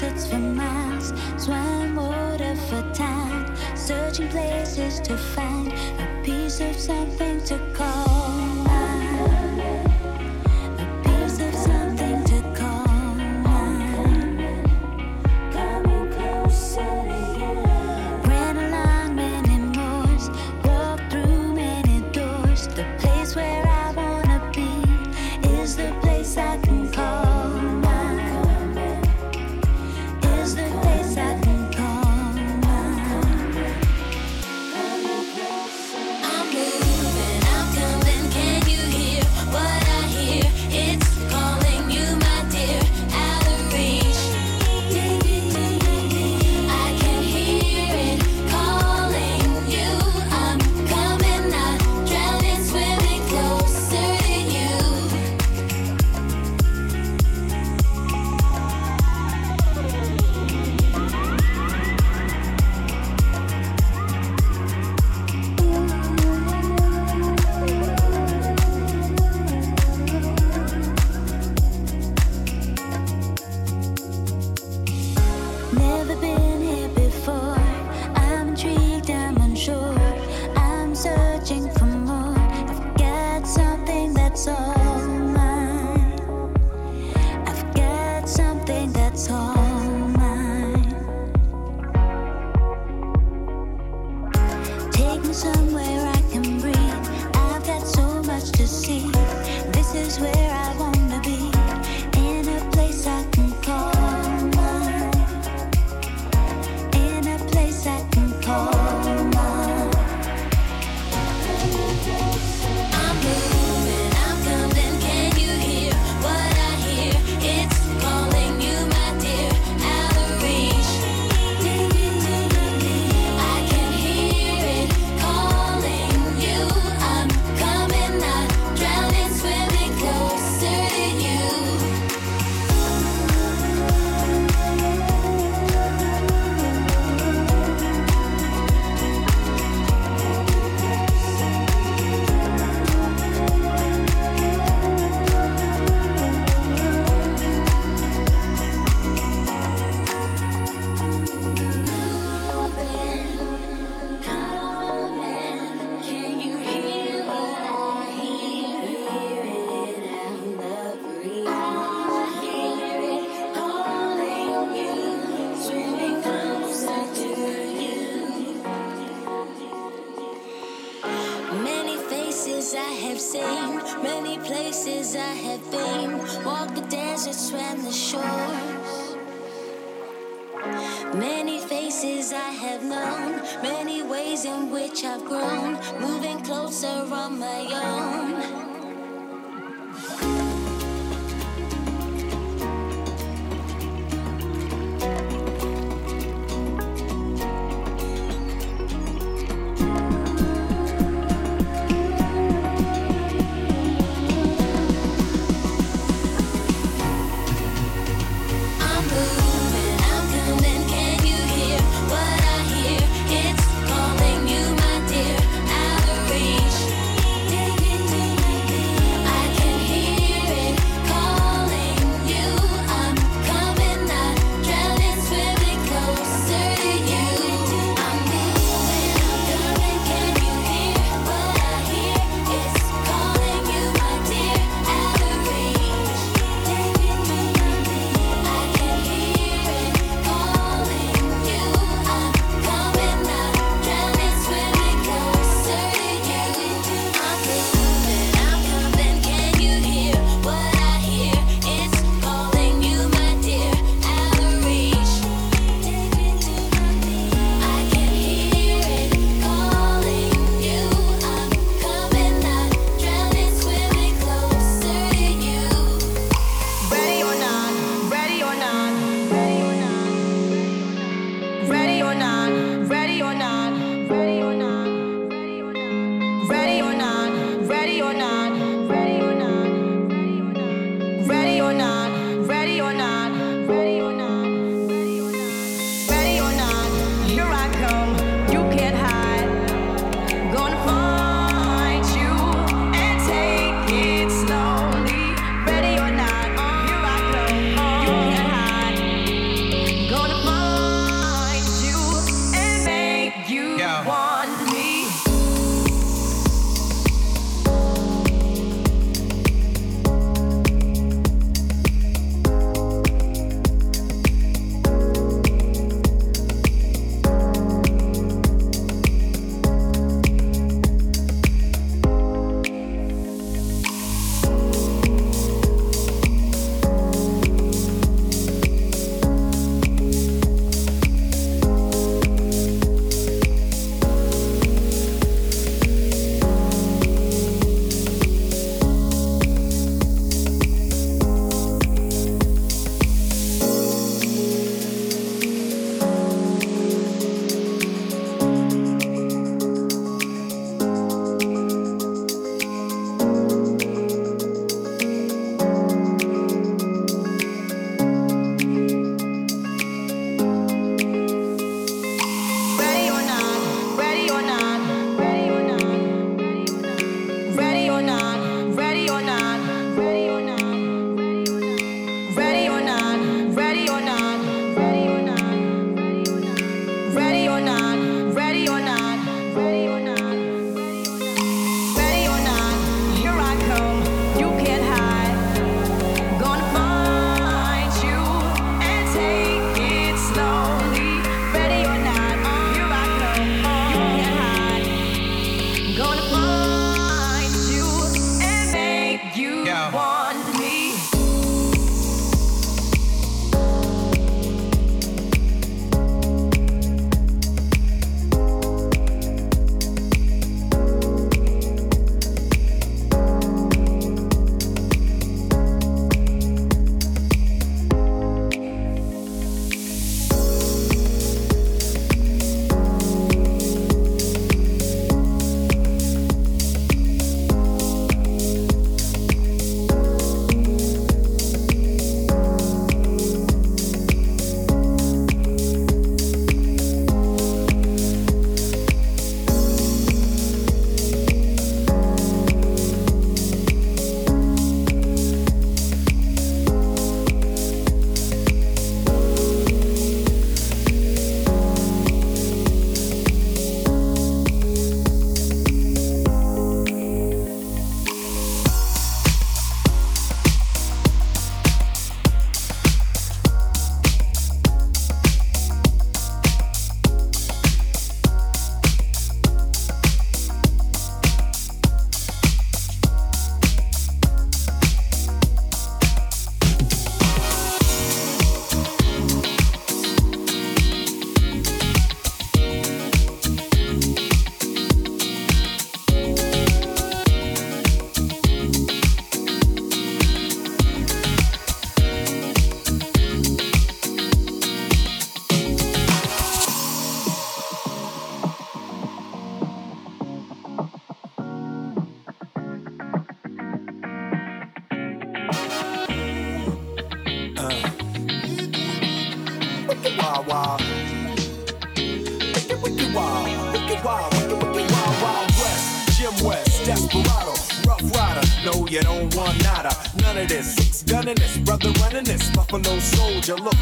for miles, swam water for time, searching places to find a piece of something to call. A piece of something to call. Ran along many moors, walked through many doors, the place where I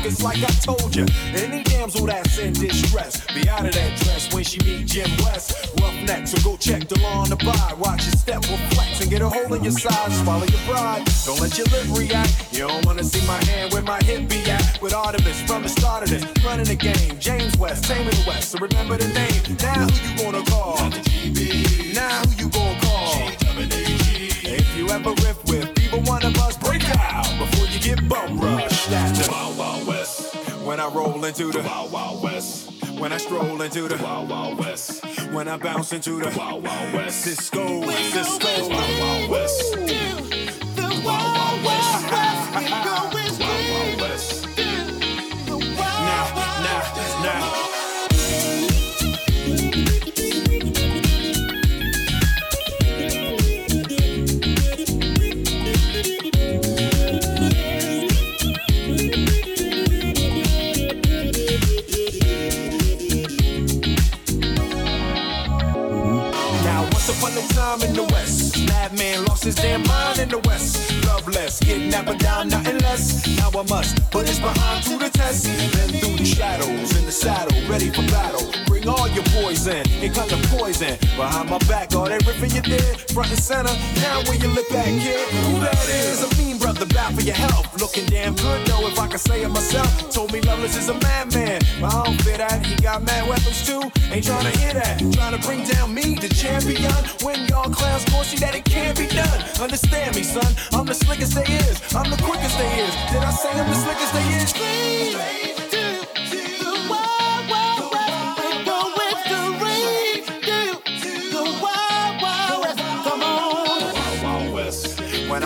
it's like I roll into the Wild Wild West. When I stroll into the Wild Wild West. When I bounce into the Wild Wild West. Sisqo, Sisqo, Wild Wild West. His damn mind in the West. Loveless, kidnapping down, nothing less. Now I must put his behind to the test. Then through the shadows in the saddle, ready for battle. Bring all your poison, it comes to poison. Behind my back, all that ripping you did, front and center. Now when you look back, kid, who that is? A mean brother, bad for your health. Looking damn good though, if I can say it myself. Told me Loveless is a madman, but I don't fit that. He got mad weapons too. Ain't trying to hear that. Trying to bring down me, the champion. When y'all clowns see that it can't be done. Understand me, son. I'm the slickest they is. I'm the quickest they is. Did I say I'm the slickest they is? Straight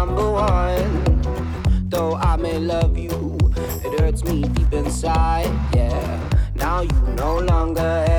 My hurts me once, I wanna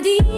melody.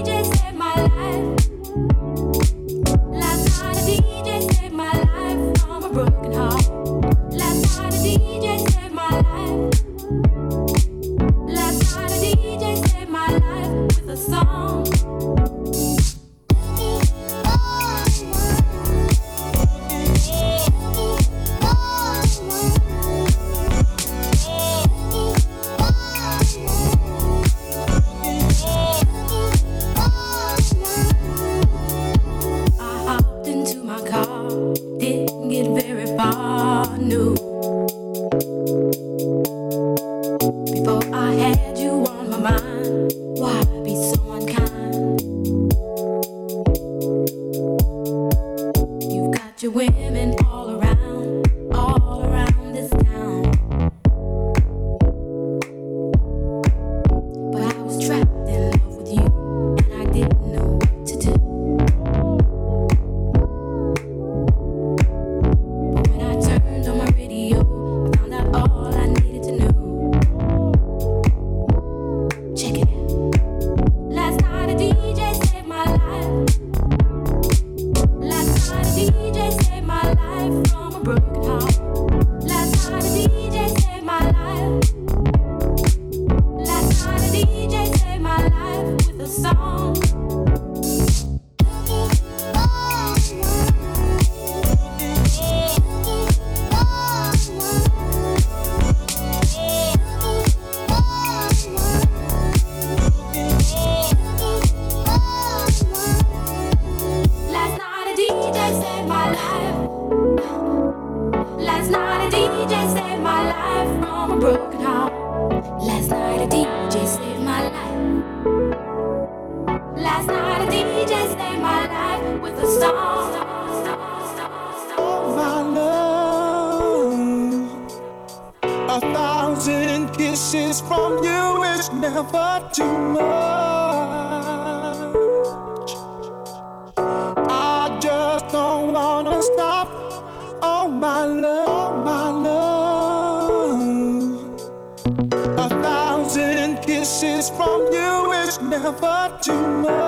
broken heart. Last night a DJ saved my life. Last night a DJ saved my life with a song. My love, a thousand kisses from you is never too much. Never too much.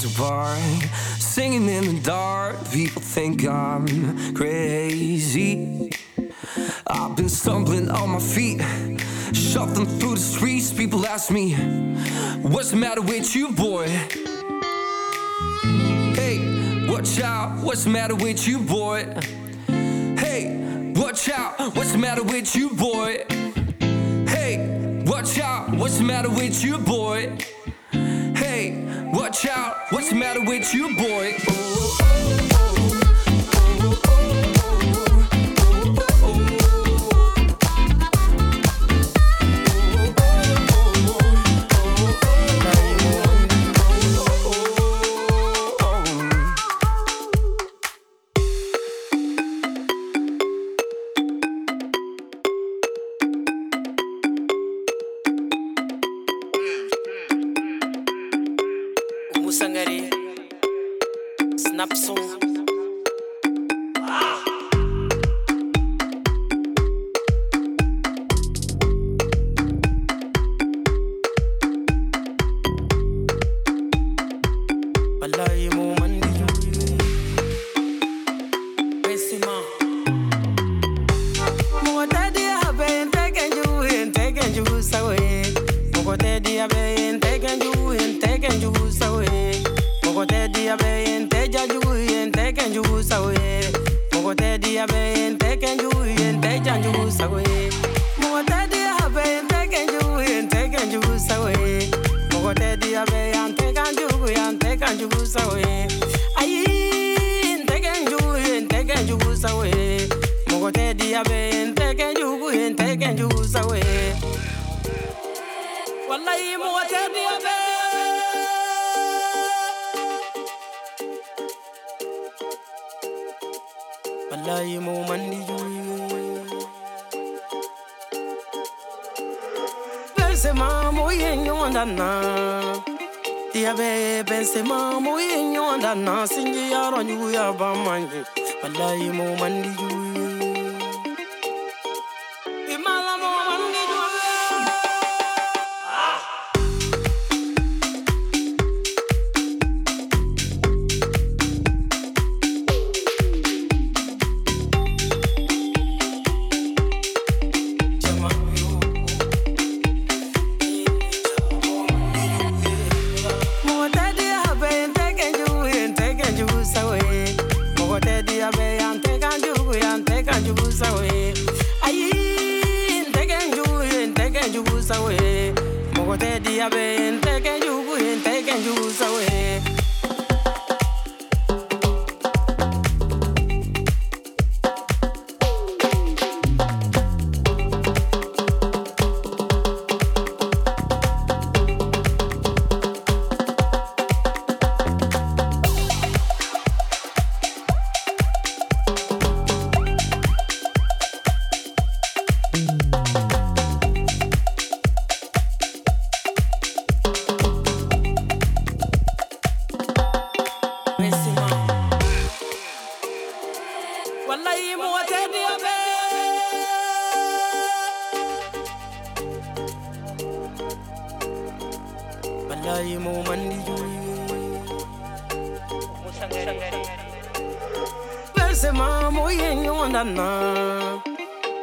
What's the dark, people think I'm crazy. I've been stumbling on my feet, them through the streets. People ask me, What's the matter with you, boy? Hey, watch out. What's the matter with you, boy? Hey, watch out. What's the matter with you, boy? Hey, watch out. What's the matter with you, boy? Watch out, what's the matter with you, boy? والله موتني يا والله مو مني Pensema muy en yondana Diabe pensema muy en yondana Singi yaron yu ya bamangi Wallahi mo mandi yu pensema muy en yonda na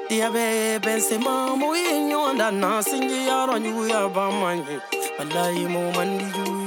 Dia be pensema muy en yonda na Singi yaron yu ya ba manye Wallahi mo mandi yu.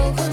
over.